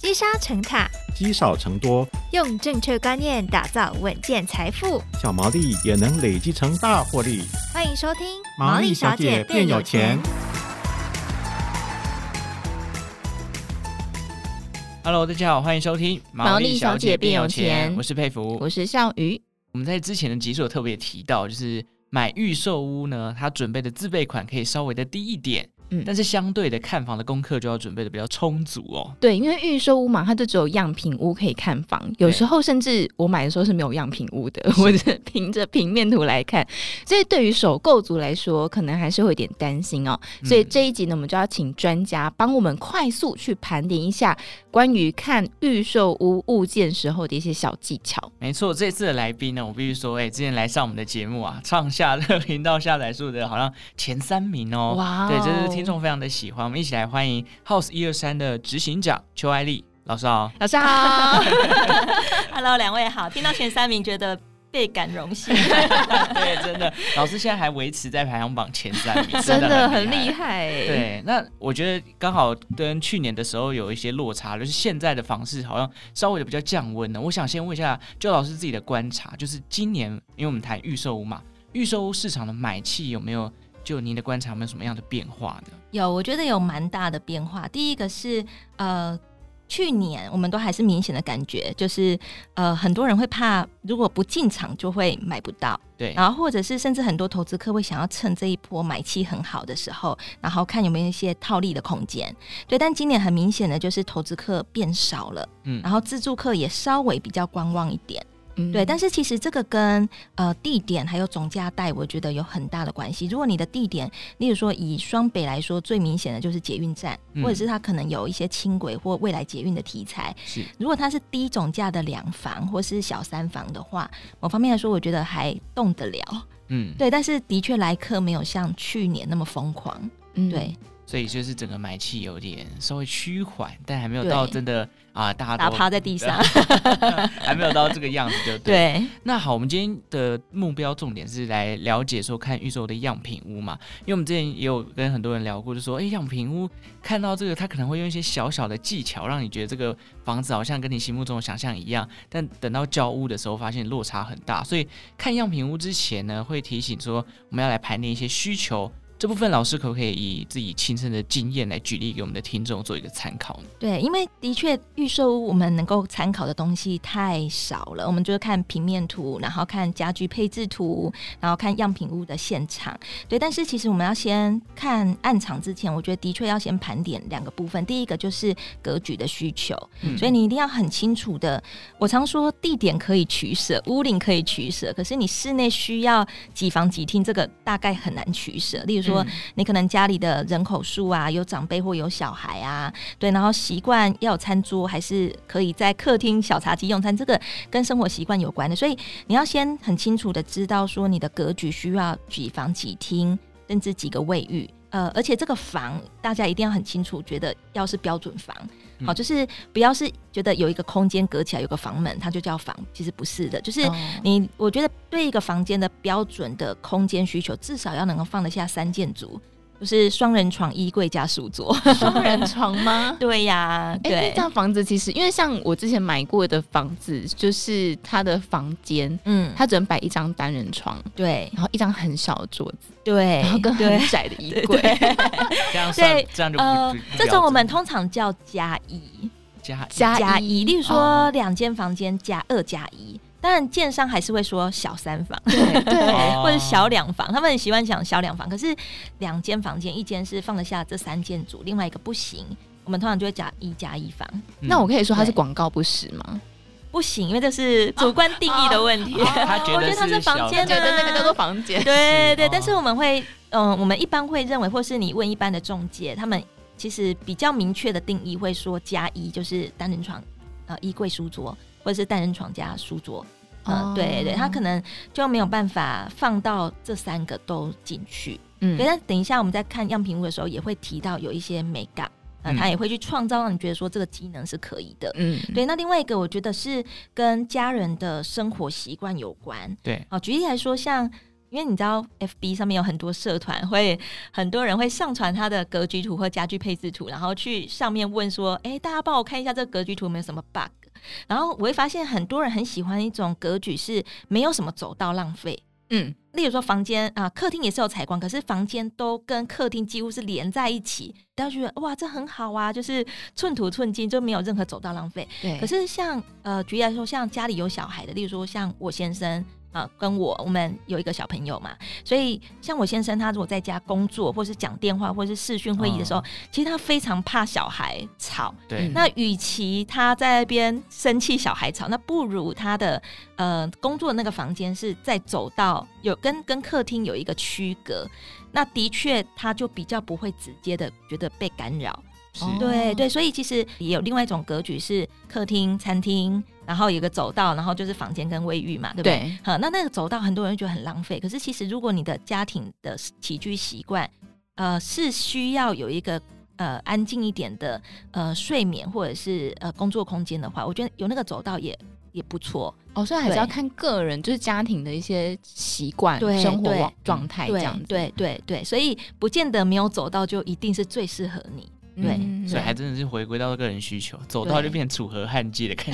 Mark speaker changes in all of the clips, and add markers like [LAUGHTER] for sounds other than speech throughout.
Speaker 1: 积沙成塔，
Speaker 2: 积少成多，
Speaker 1: 用正确观念打造稳健财富，
Speaker 2: 小毛利也能累积成大获利。
Speaker 1: 欢迎收听《
Speaker 2: 毛利小姐变有钱》。
Speaker 3: Hello，大家好，欢迎收听《
Speaker 4: 毛利小姐变有钱》。
Speaker 3: 我是佩服，
Speaker 4: 我是笑鱼。
Speaker 3: 我们在之前的集数有特别提到，就是买预售屋呢，它准备的自备款可以稍微的低一点。嗯，但是相对的，看房的功课就要准备的比较充足哦。
Speaker 4: 对，因为预售屋嘛，它就只有样品屋可以看房，有时候甚至我买的时候是没有样品屋的，[LAUGHS] 或者凭着平面图来看，所以对于首购族来说，可能还是会有点担心哦。所以这一集呢，我们就要请专家帮我们快速去盘点一下关于看预售屋物件时候的一些小技巧。
Speaker 3: 没错，这次的来宾呢，我必须说，哎，之前来上我们的节目啊，创下这个频道下载数的好像前三名哦。哇，对，这是。听众非常的喜欢，我们一起来欢迎 House 一二三的执行长邱爱丽老师好，
Speaker 4: 老师好，[LAUGHS]
Speaker 5: Hello，两位好，听到前三名觉得倍感荣幸，[LAUGHS]
Speaker 3: 对，真的，老师现在还维持在排行榜前三名，[LAUGHS]
Speaker 4: 真的很厉害。
Speaker 3: 对，那我觉得刚好跟去年的时候有一些落差，就是现在的房市好像稍微的比较降温了。我想先问一下邱老师自己的观察，就是今年因为我们谈预售屋嘛，预售屋市场的买气有没有？就您的观察，有没有什么样的变化呢？
Speaker 5: 有，我觉得有蛮大的变化。第一个是，呃，去年我们都还是明显的感觉，就是呃，很多人会怕，如果不进场就会买不到。
Speaker 3: 对，
Speaker 5: 然后或者是甚至很多投资客会想要趁这一波买气很好的时候，然后看有没有一些套利的空间。对，但今年很明显的就是投资客变少了，嗯，然后自助客也稍微比较观望一点。对，但是其实这个跟呃地点还有总价带，我觉得有很大的关系。如果你的地点，例如说以双北来说，最明显的就是捷运站，嗯、或者是它可能有一些轻轨或未来捷运的题材。是，如果它是低总价的两房或是小三房的话，某方面来说，我觉得还动得了。嗯，对，但是的确来客没有像去年那么疯狂。嗯，对。
Speaker 3: 所以就是整个买气有点稍微趋缓，但还没有到真的啊，大家都
Speaker 5: 打趴在地上，[LAUGHS]
Speaker 3: 还没有到这个样子，就对。对。那好，我们今天的目标重点是来了解说看预售的样品屋嘛，因为我们之前也有跟很多人聊过，就说哎，样品屋看到这个，他可能会用一些小小的技巧，让你觉得这个房子好像跟你心目中的想象一样，但等到交屋的时候，发现落差很大。所以看样品屋之前呢，会提醒说我们要来盘点一些需求。这部分老师可不可以以自己亲身的经验来举例给我们的听众做一个参考呢？
Speaker 5: 对，因为的确预售屋我们能够参考的东西太少了，我们就是看平面图，然后看家具配置图，然后看样品屋的现场。对，但是其实我们要先看暗场之前，我觉得的确要先盘点两个部分。第一个就是格局的需求，嗯、所以你一定要很清楚的。我常说地点可以取舍，屋龄可以取舍，可是你室内需要几房几厅，这个大概很难取舍。例如说。你可能家里的人口数啊，有长辈或有小孩啊，对，然后习惯要有餐桌，还是可以在客厅小茶几用餐，这个跟生活习惯有关的，所以你要先很清楚的知道说你的格局需要几房几厅，甚至几个卫浴，呃，而且这个房大家一定要很清楚，觉得要是标准房。好，就是不要是觉得有一个空间隔起来有个房门，它就叫房，其实不是的。就是你，我觉得对一个房间的标准的空间需求，至少要能够放得下三件组。就是双人床、衣柜加书桌，
Speaker 4: 双人床吗？[LAUGHS]
Speaker 5: 对呀、啊，对。欸、
Speaker 4: 这房子其实，因为像我之前买过的房子，就是它的房间，嗯，它只能摆一张单人床，
Speaker 5: 对，
Speaker 4: 然后一张很小的桌子，
Speaker 5: 对，
Speaker 4: 然后跟很窄的衣柜，[LAUGHS]
Speaker 3: 这样算，这样就不呃，
Speaker 5: 这种我们通常叫加一，
Speaker 3: 加
Speaker 5: 加一，例如说两间房间加二加一。当然，建商还是会说小三房，对 [LAUGHS] 对，或者小两房，他们很喜欢讲小两房。可是两间房间，一间是放得下这三件组，另外一个不行，我们通常就会讲一加一房。
Speaker 4: 嗯、那我可以说它是广告不实吗？
Speaker 5: 不行，因为这是主观定义的问题。[LAUGHS]
Speaker 3: 他觉得
Speaker 5: 它是房间，
Speaker 4: 觉得那个叫做房间。
Speaker 5: 对对，但是我们会，嗯，我们一般会认为，或是你问一般的中介，他们其实比较明确的定义会说加一就是单人床，呃，衣柜书桌。或者是单人床加书桌，嗯，oh. 对对，他可能就没有办法放到这三个都进去，嗯，对。但等一下我们在看样品屋的时候，也会提到有一些美感，嗯，他也会去创造让你觉得说这个机能是可以的，嗯，对。那另外一个，我觉得是跟家人的生活习惯有关，
Speaker 3: 对。
Speaker 5: 好，举例来说，像
Speaker 4: 因为你知道，FB 上面有很多社团，会很多人会上传他的格局图或家具配置图，然后去上面问说：“哎、欸，大家帮我看一下这个格局图有没有什么 bug？” 然后我会发现很多人很喜欢一种格局是没有什么走道浪费。嗯，例如说房间啊，客厅也是有采光，可是房间都跟客厅几乎是连在一起，大家觉得哇，这很好啊，就是寸土寸金，就没有任何走道浪费。对，可是像呃，举例来说，像家里有小孩的，例如说像我先生。啊，跟我我们有一个小朋友嘛，所以像我先生他如果在家工作，或是讲电话，或是视讯会议的时候，哦、其实他非常怕小孩吵。对，那与其他在那边生气小孩吵，那不如他的呃工作的那个房间是在走到有跟跟客厅有一个区隔，那的确他就比较不会直接的觉得被干扰。是对对，所以其实也有另外一种格局是客厅、餐厅。然后有个走道，然后就是房间跟卫浴嘛，对不对？好，那那个走道很多人觉得很浪费，可是其实如果你的家庭的起居习惯，呃，是需要有一个呃安静一点的呃睡眠或者是呃工作空间的话，我觉得有那个走道也也不错。哦，所以还是要看个人，就是家庭的一些习惯、对生活状态这样子。对对对，对，所以不见得没有走道就一定是最适合你。对，
Speaker 3: 嗯、所以还真的是回归到个人需求，走到就变楚河汉界的感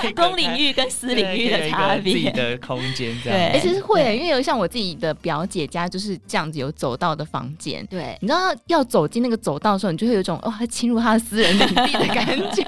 Speaker 3: 觉，[LAUGHS]
Speaker 4: 公领域跟私领域的差别，
Speaker 3: 自己的空间这样。
Speaker 5: 对，其实会，因为有像我自己的表姐家就是这样子，有走道的房间。对，你知道要走进那个走道的时候，你就会有一种哦，侵入他的私人领地的感觉。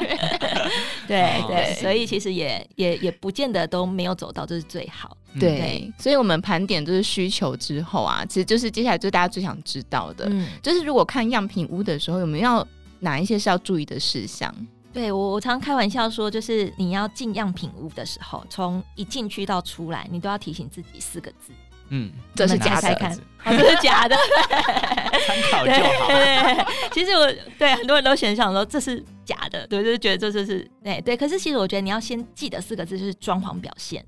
Speaker 5: [LAUGHS] 对对，所以其实也也也不见得都没有走到，这是最好。对，对，所以我们盘点就是需求之后啊，其实就是接下来就是大家最想知道的，嗯，就是如果看样品屋的时候，有没有要哪一些是要注意的事项？对我，我常开玩笑说，就是你要进样品屋的时候，从一进去到出来，你都要提醒自己四个字，嗯，这是假的，看，[LAUGHS] 这是假的，[LAUGHS] 参考就好。对，其实我对很多人都想想说这是假的，对，就是觉得这就是对对，可是其实我觉得你要先记得四个字，就是装潢表现。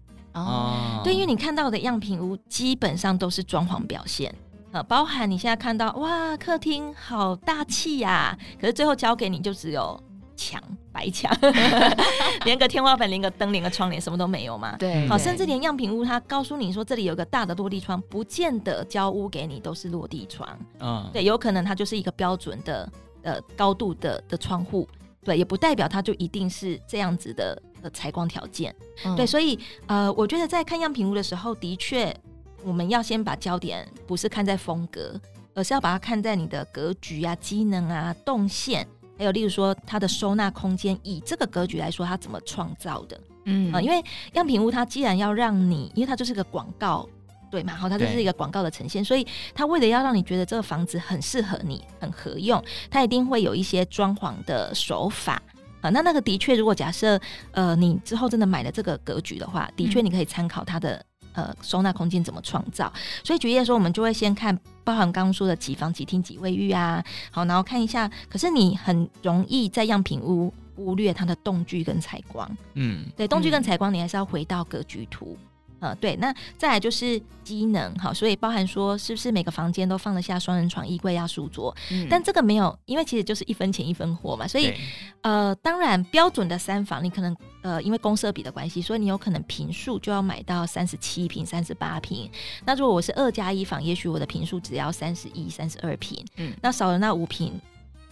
Speaker 5: 哦，对，因为你看到的样品屋基本上都是装潢表现，呃，包含你现在看到哇，客厅好大气呀，啊，可是最后交给你就只有墙，白墙，[LAUGHS] [LAUGHS] 连个天花板，连个灯，连个窗帘，什么都没有嘛。对，好，甚至连样品屋，它告诉你说这里有个大的落地窗，不见得交屋给你都是落地窗。嗯，对，有可能它就是一个标准的呃高度的的窗户，对，也不代表它就一定是这样子的。的采光条件，嗯、对，所以呃，我觉得在看样品屋的时候，的确我们要先把焦点不是看在风格，而是要把它看在你的格局啊、机能啊、动线，还有例如说它的收纳空间，以这个格局来说，它怎么创造的？嗯啊、呃，因为样品屋它既然要让你，因为它就是个广告。对嘛，好，它就是一个广告的呈现，所以它为了要让你觉得这个房子很适合你、很合用，它一定会有一些装潢的手法。啊，那那个的确，如果假设呃你之后真的买了这个格局的话，的确你可以参考它的呃收纳空间怎么创造。所以举例来说，我们就会先看包含刚刚说的几房几厅几卫浴啊，好，然后看一下。可是你很容易在样品屋忽略它的动距跟采光，嗯，对，动距跟采光你还是要回到格局图。呃，对，那再来就是机能，好，所以包含说是不是每个房间都放得下双人床、衣柜要、书桌？嗯，但这个没有，因为其实就是一分钱一分货嘛，所以呃，当然标准的三房，你可能呃，因为公设比的关系，所以你有可能平数就要买到三十七平、三十八平。那如果我是二加一房，也许我的平数只要三十一、三十二平，嗯，那少了那五平，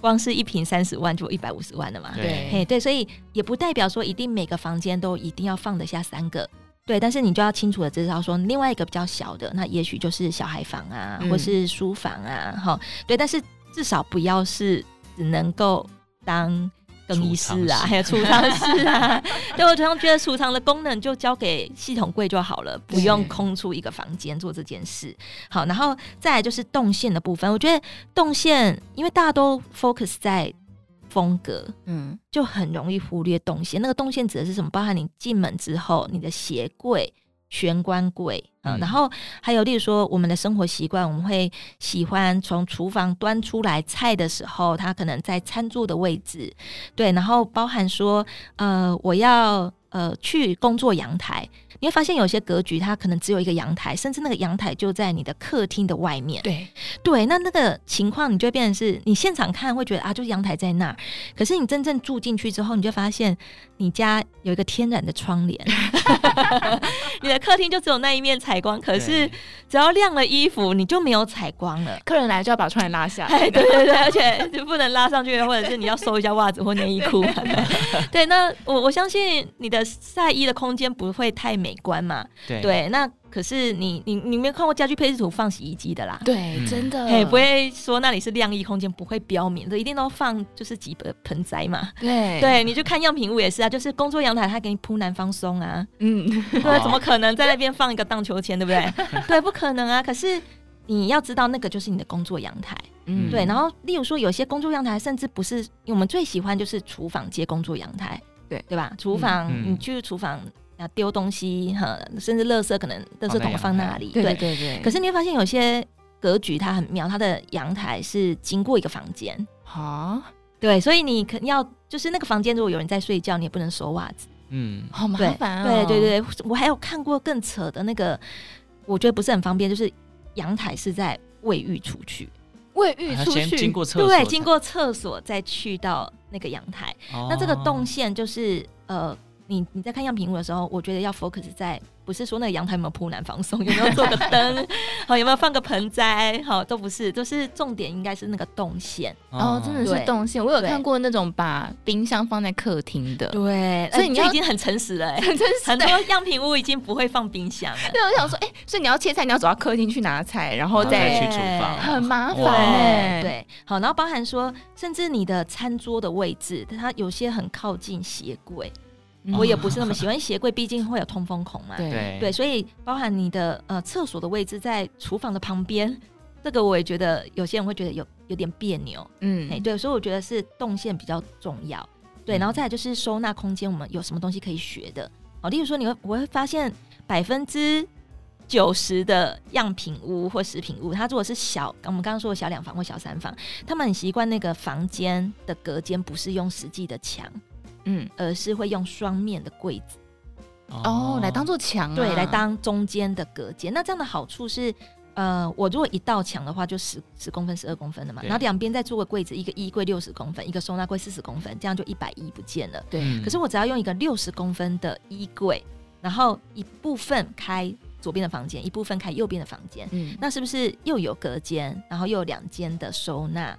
Speaker 5: 光是一平三十万就一百五十万了嘛，对，嘿，对，所以也不代表说一定每个房间都一定要放得下三个。对，但是你就要清楚的知道说，另外一个比较小的，那也许就是小孩房啊，嗯、或是书房啊，哈，对，但是至少不要是只能够当更衣室啊，还有储藏室啊。对，我常常觉得储藏的功能就交给系统柜就好了，不用空出一个房间做这件事。好，然后再来就是动线的部分，我觉得动线，因为大家都 focus 在。风格，嗯，就很容易忽略动线。那个动线指的是什么？包含你进门之后，你的鞋柜、玄关柜，嗯，然后还有例如说我们的生活习惯，我们会喜欢从厨房端出来菜的时候，它可能在餐桌的位置，对，然后包含说，呃，我要呃去工作阳台，你会发现有些格局它可能只有一个阳台，甚至那个阳台就在你的客厅的外面。
Speaker 4: 对
Speaker 5: 对，那那个情况你就会变成是你现场看会觉得啊，就是阳台在那儿，可是你真正住进去之后，你就发现你家有一个天然的窗帘，[LAUGHS] 你的客厅就只有那一面采光，可是只要晾了衣服，你就没有采光了。
Speaker 4: 客人来就要把窗帘拉下来，
Speaker 5: 对对对，而且就不能拉上去，或者是你要收一下袜子或内衣裤。[LAUGHS] 对，那我我相信你的晒衣的空间不会太美观嘛。
Speaker 3: 对，
Speaker 5: 对，那可是你你你没有看过家具配置图放洗衣机的啦？
Speaker 4: 对，真的，
Speaker 5: 嘿，不会说那里是晾衣空间，不会标明的，一定都放就是几个盆栽嘛。
Speaker 4: 对，
Speaker 5: 对，你就看样品屋也是啊，就是工作阳台，他给你铺南方松啊，嗯，[LAUGHS] 对，怎么可能在那边放一个荡秋千，对不对？[LAUGHS] 对，不可能啊。可是你要知道，那个就是你的工作阳台，嗯，对。然后，例如说，有些工作阳台甚至不是我们最喜欢，就是厨房接工作阳台，对对吧？厨房，你去厨房。要丢东西哈，甚至垃圾可能垃圾桶放那里，对对对。可是你会发现有些格局它很妙，它的阳台是经过一个房间啊，对，所以你肯定要就是那个房间如果有人在睡觉，你也不能收袜子，嗯，好麻烦哦。对对对，我还有看过更扯的那个，我觉得不是很方便，就是阳台是在卫浴出去，卫浴出去
Speaker 3: 经过厕所，
Speaker 5: 对，经过厕所再去到那个阳台，那这个动线就是呃。你你在看样品屋的时候，我觉得要 focus 在不是说那个阳台有没有铺南防松，有没有做个灯，[LAUGHS] 好有没有放个盆栽，好都不是，都是重点应该是那个动线
Speaker 4: 哦，真的是动线。我有看过那种把冰箱放在客厅的，
Speaker 5: 对，[LAUGHS] 所以你已经很诚实了，[LAUGHS] 很诚实。很多样品屋已经不会放冰箱了。
Speaker 4: 对，我想说，哎，所以你要切菜，你要走到客厅去拿菜，然后再
Speaker 3: 去厨房，
Speaker 4: 很麻烦哎。
Speaker 5: 对，好，然后包含说，甚至你的餐桌的位置，它有些很靠近鞋柜。我也不是那么喜欢鞋柜，毕竟会有通风孔嘛。对对，所以包含你的呃厕所的位置在厨房的旁边，这个我也觉得有些人会觉得有有点别扭。嗯，哎，对，所以我觉得是动线比较重要。对，然后再来就是收纳空间，我们有什么东西可以学的？哦，例如说你会我会发现百分之九十的样品屋或食品屋，它如果是小，我们刚刚说的小两房或小三房，他们很习惯那个房间的隔间不是用实际的墙。嗯，而是会用双面的柜子。
Speaker 4: 哦，来当做墙，
Speaker 5: 对，来当中间的隔间。那这样的好处是，呃，我如果一道墙的话，就十十公分、十二公分的嘛，然后两边再做个柜子，一个衣柜六十公分，一个收纳柜四十公分，这样就一百一不见了。对，可是我只要用一个六十公分的衣柜，然后一部分开左边的房间，一部分开右边的房间，嗯，那是不是又有隔间，然后又有两间的收纳？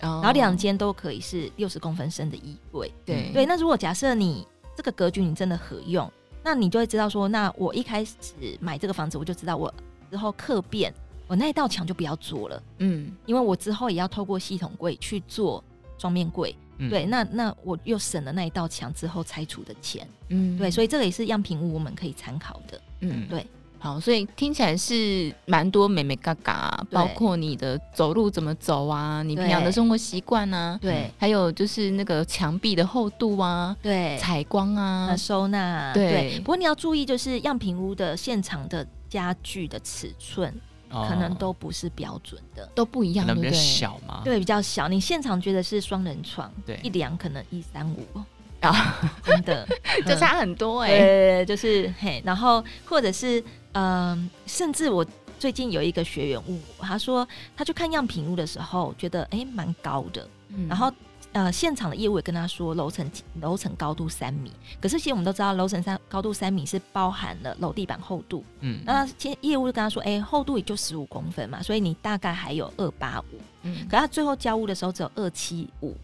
Speaker 5: 然后两间都可以是六十公分深的衣柜，对。对。那如果假设你这个格局你真的合用，那你就会知道说，那我一开始买这个房子，我就知道我之后客变，我那一道墙就不要做了，嗯，因为我之后也要透过系统柜去做双面柜，嗯、对，那那我又省了那一道墙之后拆除的钱，嗯，对，所以这个也是样品屋我们可以参考的，嗯，对。
Speaker 4: 好，所以听起来是蛮多美眉嘎嘎，包括你的走路怎么走啊，你平常的生活习惯啊，对，还有就是那个墙壁的厚度啊，对，采光啊，
Speaker 5: 收纳，对。不过你要注意，就是样品屋的现场的家具的尺寸可能都不是标准的，
Speaker 4: 都不一样，
Speaker 3: 比较小嘛，
Speaker 5: 对，比较小。你现场觉得是双人床，对，一量可能一三五啊，真的 [LAUGHS]
Speaker 4: 就差很多哎，对，
Speaker 5: 就是嘿，然后或者是。嗯，甚至我最近有一个学员问我，他说他去看样品屋的时候，觉得哎蛮高的，嗯、然后呃现场的业务也跟他说楼层楼层高度三米，可是其实我们都知道楼层三高度三米是包含了楼地板厚度，嗯，那其实业务就跟他说，哎厚度也就十五公分嘛，所以你大概还有二八五，嗯，可他最后交屋的时候只有二七五。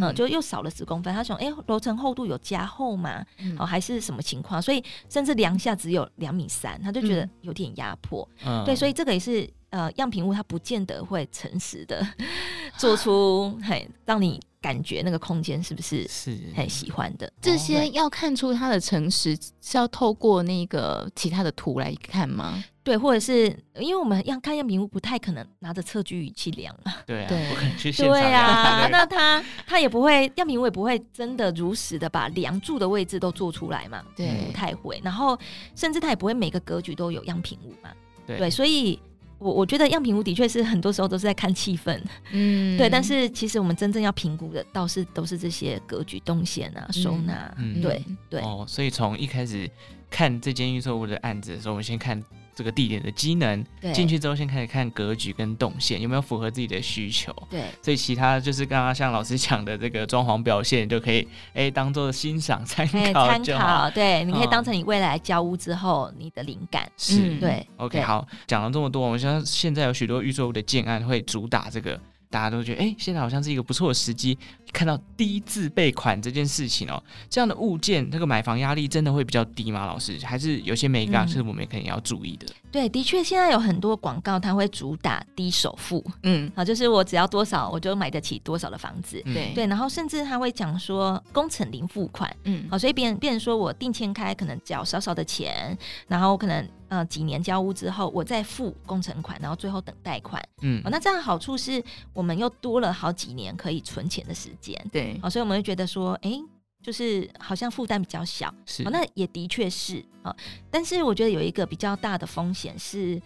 Speaker 5: 嗯，就又少了十公分。他想，哎、欸，楼层厚度有加厚吗？嗯、哦，还是什么情况？所以甚至量下只有两米三，他就觉得有点压迫。嗯，对，所以这个也是呃，样品屋它不见得会诚实的 [LAUGHS] 做出嘿，让你感觉那个空间是不是是很喜欢的。
Speaker 4: 这些要看出它的诚实，是要透过那个其他的图来看吗？
Speaker 5: 对，或者是因为我们要看样品屋，不太可能拿着测距仪器量嘛。
Speaker 3: 对啊，
Speaker 5: 对
Speaker 3: 不可能去 [LAUGHS] 现场。
Speaker 5: 对啊，那他他也不会样品屋也不会真的如实的把梁柱的位置都做出来嘛。对，不太会。然后甚至他也不会每个格局都有样品屋嘛。对，对，所以。我我觉得样品屋的确是很多时候都是在看气氛，嗯，对。但是其实我们真正要评估的，倒是都是这些格局、动线啊、收纳，嗯，对对。
Speaker 3: 哦，所以从一开始看这间预售屋的案子的时候，我们先看。这个地点的机能，进去之后先开始看格局跟动线有没有符合自己的需求。
Speaker 5: 对，
Speaker 3: 所以其他就是刚刚像老师讲的这个装潢表现，就可以哎当做欣赏参考参考。[LAUGHS]
Speaker 5: 对，你可以当成你未来交屋之后你的灵感。
Speaker 3: 是，
Speaker 5: 对。
Speaker 3: OK，好，讲了这么多，我们现现在有许多预售屋的建案会主打这个。大家都觉得，哎、欸，现在好像是一个不错的时机，看到低自备款这件事情哦、喔，这样的物件，这个买房压力真的会比较低吗？老师，还是有些美感是我们肯定要注意的。嗯、
Speaker 5: 对，的确，现在有很多广告，它会主打低首付，嗯，好，就是我只要多少，我就买得起多少的房子，对、嗯、对，然后甚至他会讲说工程零付款，嗯，好，所以别人别人说我定签开可能缴少少的钱，然后可能。呃，几年交屋之后，我再付工程款，然后最后等贷款。嗯、哦，那这样好处是我们又多了好几年可以存钱的时间。
Speaker 4: 对，
Speaker 5: 哦，所以我们会觉得说，哎、欸，就是好像负担比较小。
Speaker 3: 是，
Speaker 5: 哦、那也的确是啊、哦。但是我觉得有一个比较大的风险是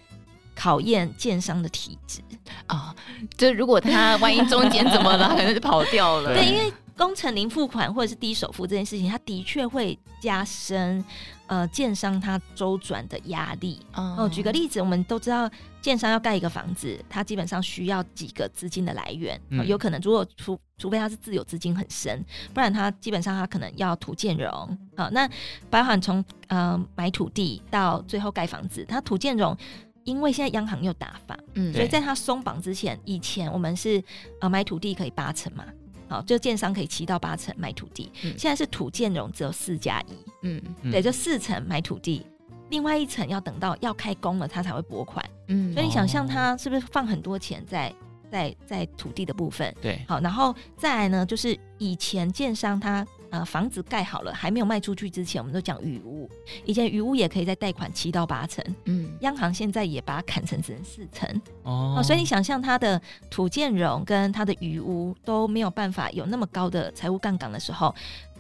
Speaker 5: 考验建商的体质
Speaker 4: 啊。就如果他万一中间怎么了，[LAUGHS] 可能就跑掉了。
Speaker 5: 对，因为工程零付款或者是低首付这件事情，它的确会加深。呃，建商他周转的压力哦。Oh. 举个例子，我们都知道，建商要盖一个房子，他基本上需要几个资金的来源。嗯、有可能，如果除除非他是自有资金很深，不然他基本上他可能要土建融。好，那包含从呃买土地到最后盖房子，他土建融，因为现在央行又打房，嗯，所以在他松绑之前，以前我们是呃买土地可以八成嘛。好，就建商可以七到八成买土地，嗯、现在是土建融只有四加一，嗯，对，就四成买土地，另外一层要等到要开工了，他才会拨款，嗯，所以你想象他是不是放很多钱在在在土地的部分？
Speaker 3: 对，
Speaker 5: 好，然后再来呢，就是以前建商他。呃，房子盖好了还没有卖出去之前，我们都讲余屋。以前余屋也可以再贷款七到八成，嗯，央行现在也把它砍成只能四成哦，哦。所以你想象它的土建融跟它的余屋都没有办法有那么高的财务杠杆的时候。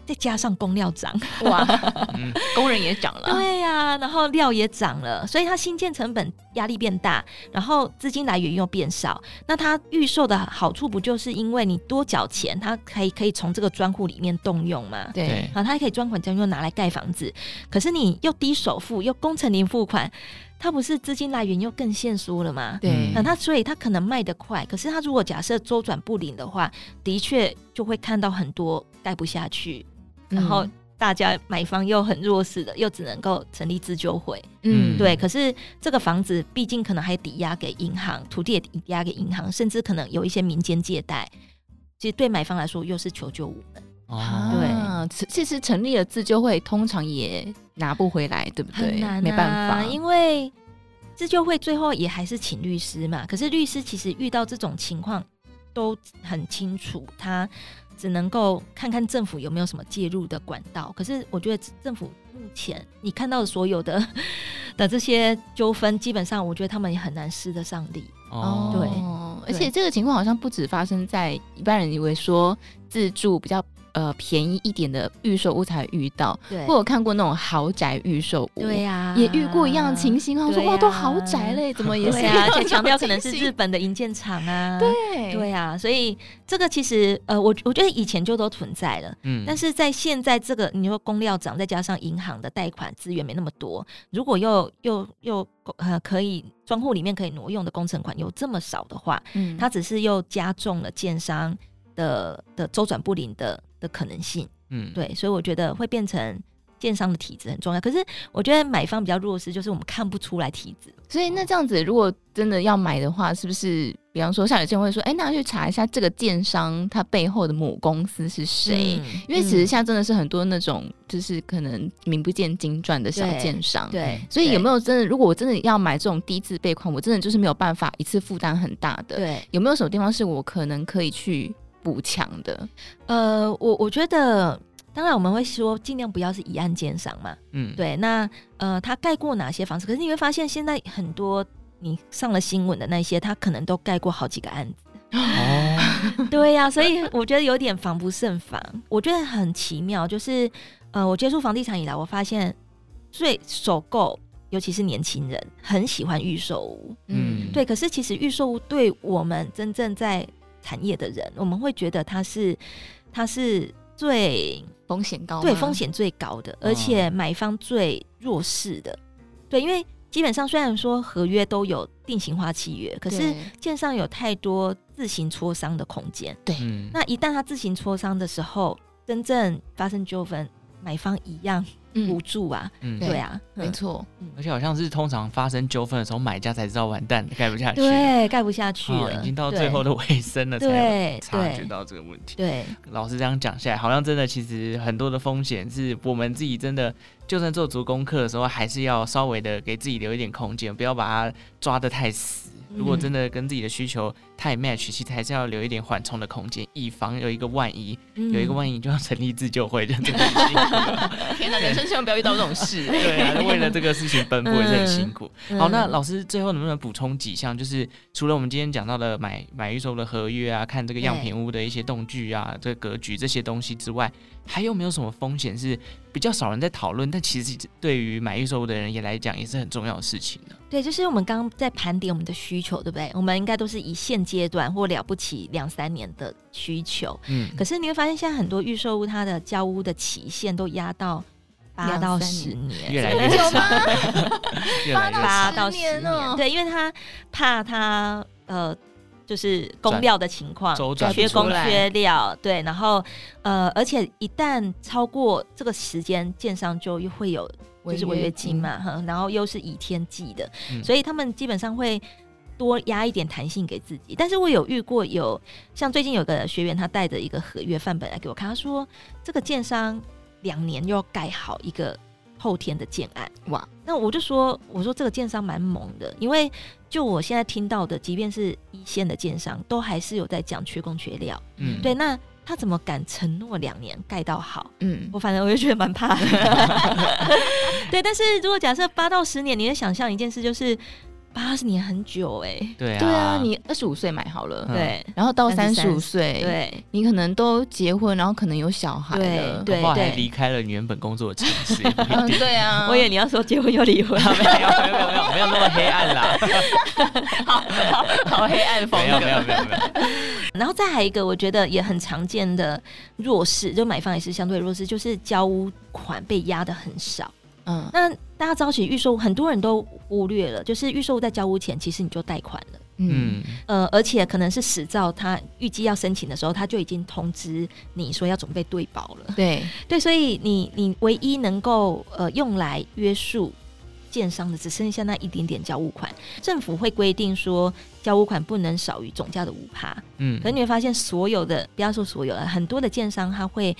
Speaker 5: 再加上工料涨，[LAUGHS] 哇，[LAUGHS]
Speaker 4: 工人也涨了，
Speaker 5: 对呀、啊，然后料也涨了，所以它新建成本压力变大，然后资金来源又变少，那它预售的好处不就是因为你多缴钱，它可以可以从这个专户里面动用嘛？
Speaker 4: 对，
Speaker 5: 啊，它可以专款专用拿来盖房子，可是你又低首付又工程零付款，它不是资金来源又更限缩了吗？
Speaker 4: 对，
Speaker 5: 那它所以它可能卖得快，可是它如果假设周转不灵的话，的确就会看到很多盖不下去。然后大家买方又很弱势的，又只能够成立自救会。嗯，对。可是这个房子毕竟可能还抵押给银行，土地也抵押给银行，甚至可能有一些民间借贷。其实对买方来说，又是求救无门。
Speaker 4: 哦，对。其实成立了自救会，通常也拿不回来，对不
Speaker 5: 对？
Speaker 4: 没办法，
Speaker 5: 因为自救会最后也还是请律师嘛。可是律师其实遇到这种情况都很清楚，他。只能够看看政府有没有什么介入的管道，可是我觉得政府目前你看到的所有的 [LAUGHS] 的这些纠纷，基本上我觉得他们也很难施得上力。
Speaker 4: 哦，对，而且这个情况好像不止发生在一般人以为说自助比较。呃，便宜一点的预售屋才遇到，对，或有看过那种豪宅预售屋，
Speaker 5: 对呀、啊，
Speaker 4: 也遇过一样的情形啊。我说哇，都豪宅嘞，怎么也是？
Speaker 5: 而且强调可能是日本的营建厂啊，对，对、啊。所以这个其实呃，我我觉得以前就都存在了，嗯，但是在现在这个你说工料涨，再加上银行的贷款资源没那么多，如果又又又呃可以专户里面可以挪用的工程款有这么少的话，嗯，它只是又加重了建商的的周转不灵的。的可能性，嗯，对，所以我觉得会变成建商的体质很重要。可是我觉得买方比较弱势，就是我们看不出来体质。
Speaker 4: 所以那这样子，如果真的要买的话，是不是比方说像有些人会说，哎、欸，那要去查一下这个建商它背后的母公司是谁？嗯、因为其实现在真的是很多那种就是可能名不见经传的小建商。
Speaker 5: 对，
Speaker 4: 所以有没有真的，如果我真的要买这种低自备款，我真的就是没有办法一次负担很大的。
Speaker 5: 对，
Speaker 4: 有没有什么地方是我可能可以去？补强的，
Speaker 5: 呃，我我觉得，当然我们会说尽量不要是以案鉴赏嘛，嗯，对，那呃，他盖过哪些房子？可是你会发现，现在很多你上了新闻的那些，他可能都盖过好几个案子，哦，[LAUGHS] 对呀、啊，所以我觉得有点防不胜防。我觉得很奇妙，就是呃，我接触房地产以来，我发现最首购尤其是年轻人很喜欢预售屋，
Speaker 3: 嗯，
Speaker 5: 对。可是其实预售屋对我们真正在产业的人，我们会觉得他是他是最
Speaker 4: 风险高，
Speaker 5: 对，风险最高的，而且买方最弱势的，对，因为基本上虽然说合约都有定型化契约，可是建商有太多自行磋商的空间，
Speaker 4: 对，
Speaker 5: 那一旦他自行磋商的时候，真正发生纠纷，买方一样。无助啊，嗯，对啊，
Speaker 4: 没错，
Speaker 3: 而且好像是通常发生纠纷的时候，买家才知道完蛋，盖不下去，
Speaker 5: 对，盖不下去了，
Speaker 3: 已经到最后的尾声了，才察觉到这个问题。
Speaker 5: 对，
Speaker 3: 老师这样讲下来，好像真的其实很多的风险是我们自己真的，就算做足功课的时候，还是要稍微的给自己留一点空间，不要把它抓得太死。如果真的跟自己的需求太 match，其实还是要留一点缓冲的空间，以防有一个万一，嗯、有一个万一就要成立自救会，真的很辛苦。
Speaker 4: 天哪，人生千万不要遇到这种事。[LAUGHS]
Speaker 3: 对啊，为了这个事情奔波也是很辛苦。嗯、好，那老师最后能不能补充几项？就是除了我们今天讲到的买买预售的合约啊，看这个样品屋的一些动距啊，这个格局这些东西之外，还有没有什么风险是比较少人在讨论，但其实对于买预售的人也来讲也是很重要的事情呢？
Speaker 5: 对，就是我们刚刚在盘点我们的需求，对不对？我们应该都是一现阶段或了不起两三年的需求。嗯。可是你会发现，现在很多预售屋它的交屋的期限都压到八到十年，
Speaker 3: 越来越久吗？[LAUGHS]
Speaker 5: 八到十年哦。对，因为他怕他呃，就是工料的情况，缺工缺料。对，然后呃，而且一旦超过这个时间，建商就又会有。就是违约金嘛，哈，然后又是以天计的，嗯、所以他们基本上会多压一点弹性给自己。但是我有遇过有像最近有个学员，他带着一个合约范本来给我看，他说这个建商两年又要盖好一个后天的建案，哇！那我就说，我说这个建商蛮猛的，因为就我现在听到的，即便是一线的建商，都还是有在讲缺工缺料，嗯，对，那。他怎么敢承诺两年盖到好？嗯，我反正我就觉得蛮怕的。[LAUGHS] 对，但是如果假设八到十年，你也想象一件事，就是八十年很久哎、欸。
Speaker 3: 对啊，
Speaker 4: 对啊，你二十五岁买好了，
Speaker 5: 嗯、对，
Speaker 4: 然后到三十五岁，
Speaker 5: 对，
Speaker 4: 你可能都结婚，然后可能有小孩了，
Speaker 5: 对，对，
Speaker 3: 还离开了你原本工作的城市。嗯、[LAUGHS]
Speaker 4: 对啊，[LAUGHS]
Speaker 5: 我以为你要说结婚又离婚，[LAUGHS]
Speaker 3: 没有没有没有没有没有那么黑暗啦，
Speaker 4: 好好好黑暗风格，
Speaker 3: 没有没有没有没有。
Speaker 5: 然后再还一个，我觉得也很常见的弱势，就买方也是相对弱势，就是交屋款被压的很少。嗯，那大家早起预售，很多人都忽略了，就是预售在交屋前，其实你就贷款了。嗯，呃，而且可能是实照他预计要申请的时候，他就已经通知你说要准备对保了。
Speaker 4: 对 [LAUGHS]
Speaker 5: 对，所以你你唯一能够呃用来约束。建商的只剩下那一点点交屋款，政府会规定说交屋款不能少于总价的五趴。嗯，可是你会发现所有的，不要说所有了，很多的建商他会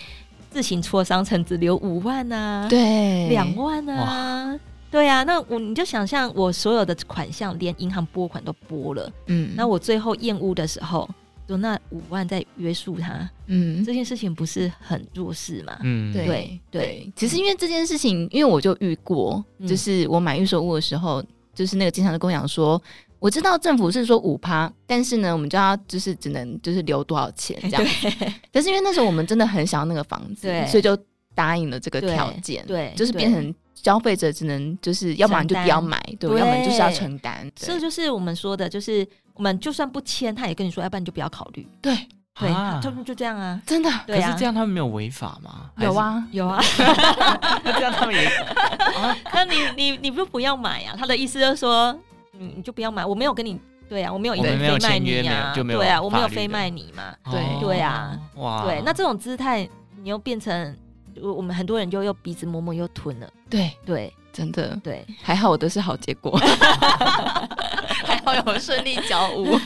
Speaker 5: 自行磋商成只留五万啊，
Speaker 4: 对，
Speaker 5: 两万啊，对啊，那我你就想象我所有的款项连银行拨款都拨了，嗯，那我最后验屋的时候。就那五万在约束他，嗯，这件事情不是很弱势嘛？嗯，对对，对。
Speaker 4: 其实因为这件事情，因为我就遇过，嗯、就是我买预售屋的时候，就是那个经常就跟我讲说，我知道政府是说五趴，但是呢，我们就要就是只能就是留多少钱这样。对。但是因为那时候我们真的很想要那个房子，所以就答应了这个条件。对，就是变成消费者只能就是要不然就不要买，对，要不然就是要承担。
Speaker 5: 这就是我们说的，就是。我们就算不签，他也跟你说，要不然你就不要考虑。
Speaker 4: 对
Speaker 5: 对，他们就这样啊，
Speaker 4: 真的。
Speaker 3: 可是这样他们没有违法吗？[LAUGHS]
Speaker 5: 有啊有啊。
Speaker 3: 那这样他们也……
Speaker 5: 那你你你不不要买啊？他的意思就是说，你你就不要买。我没有跟你对啊，我没有非卖你啊，对啊，我没有非卖你嘛。对对啊，哇，对。那这种姿态，你又变成我们很多人就又鼻子摸摸又吞了。
Speaker 4: 对
Speaker 5: 对，[LAUGHS]
Speaker 4: 真的
Speaker 5: 对，
Speaker 4: 还好我的是好结果。[LAUGHS] [LAUGHS] 还好有顺利交屋。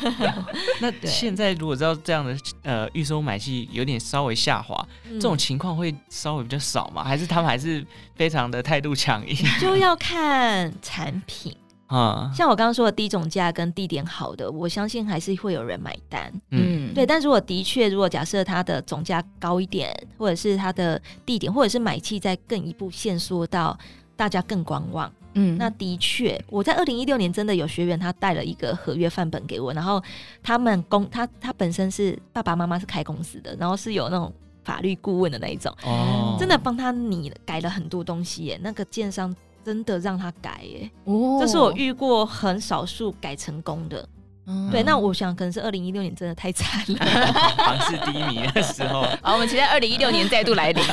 Speaker 3: 那现在如果知道这样的呃预售买气有点稍微下滑，嗯、这种情况会稍微比较少吗？还是他们还是非常的态度强硬？
Speaker 5: 就要看产品啊，像我刚刚说的低总价跟地点好的，我相信还是会有人买单。嗯，对。但如果的确，如果假设它的总价高一点，或者是它的地点，或者是买气再更一步限缩到大家更观望。嗯，那的确，我在二零一六年真的有学员，他带了一个合约范本给我，然后他们公他他本身是爸爸妈妈是开公司的，然后是有那种法律顾问的那一种，哦，真的帮他拟改了很多东西耶。那个建商真的让他改耶。哦，这是我遇过很少数改成功的。嗯、对，那我想可能是二零一六年真的太惨了，[LAUGHS]
Speaker 3: 房市低迷的时候。[LAUGHS]
Speaker 4: 好，我们期待二零一六年再度来临。[LAUGHS]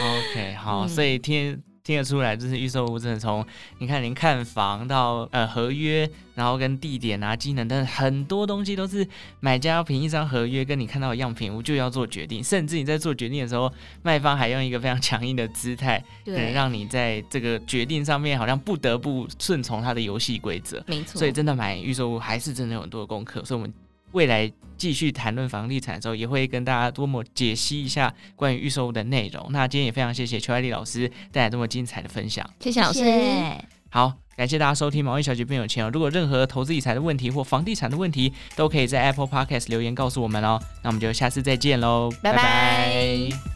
Speaker 3: OK，好，所以听。听得出来，就是预售屋真的从你看您看房到呃合约，然后跟地点啊、机能等很多东西都是买家要凭一张合约跟你看到的样品屋就要做决定，甚至你在做决定的时候，卖方还用一个非常强硬的姿态，对，让你在这个决定上面好像不得不顺从他的游戏规则。
Speaker 4: 没错，
Speaker 3: 所以真的买预售屋还是真的有很多的功课，所以我们。未来继续谈论房地产的时候，也会跟大家多么解析一下关于预售屋的内容。那今天也非常谢谢邱爱丽老师带来这么精彩的分享，
Speaker 4: 谢谢老师。
Speaker 3: 好，感谢大家收听《毛利小姐变有钱》哦。如果任何投资理财的问题或房地产的问题，都可以在 Apple Podcast 留言告诉我们哦。那我们就下次再见喽，拜拜。拜拜。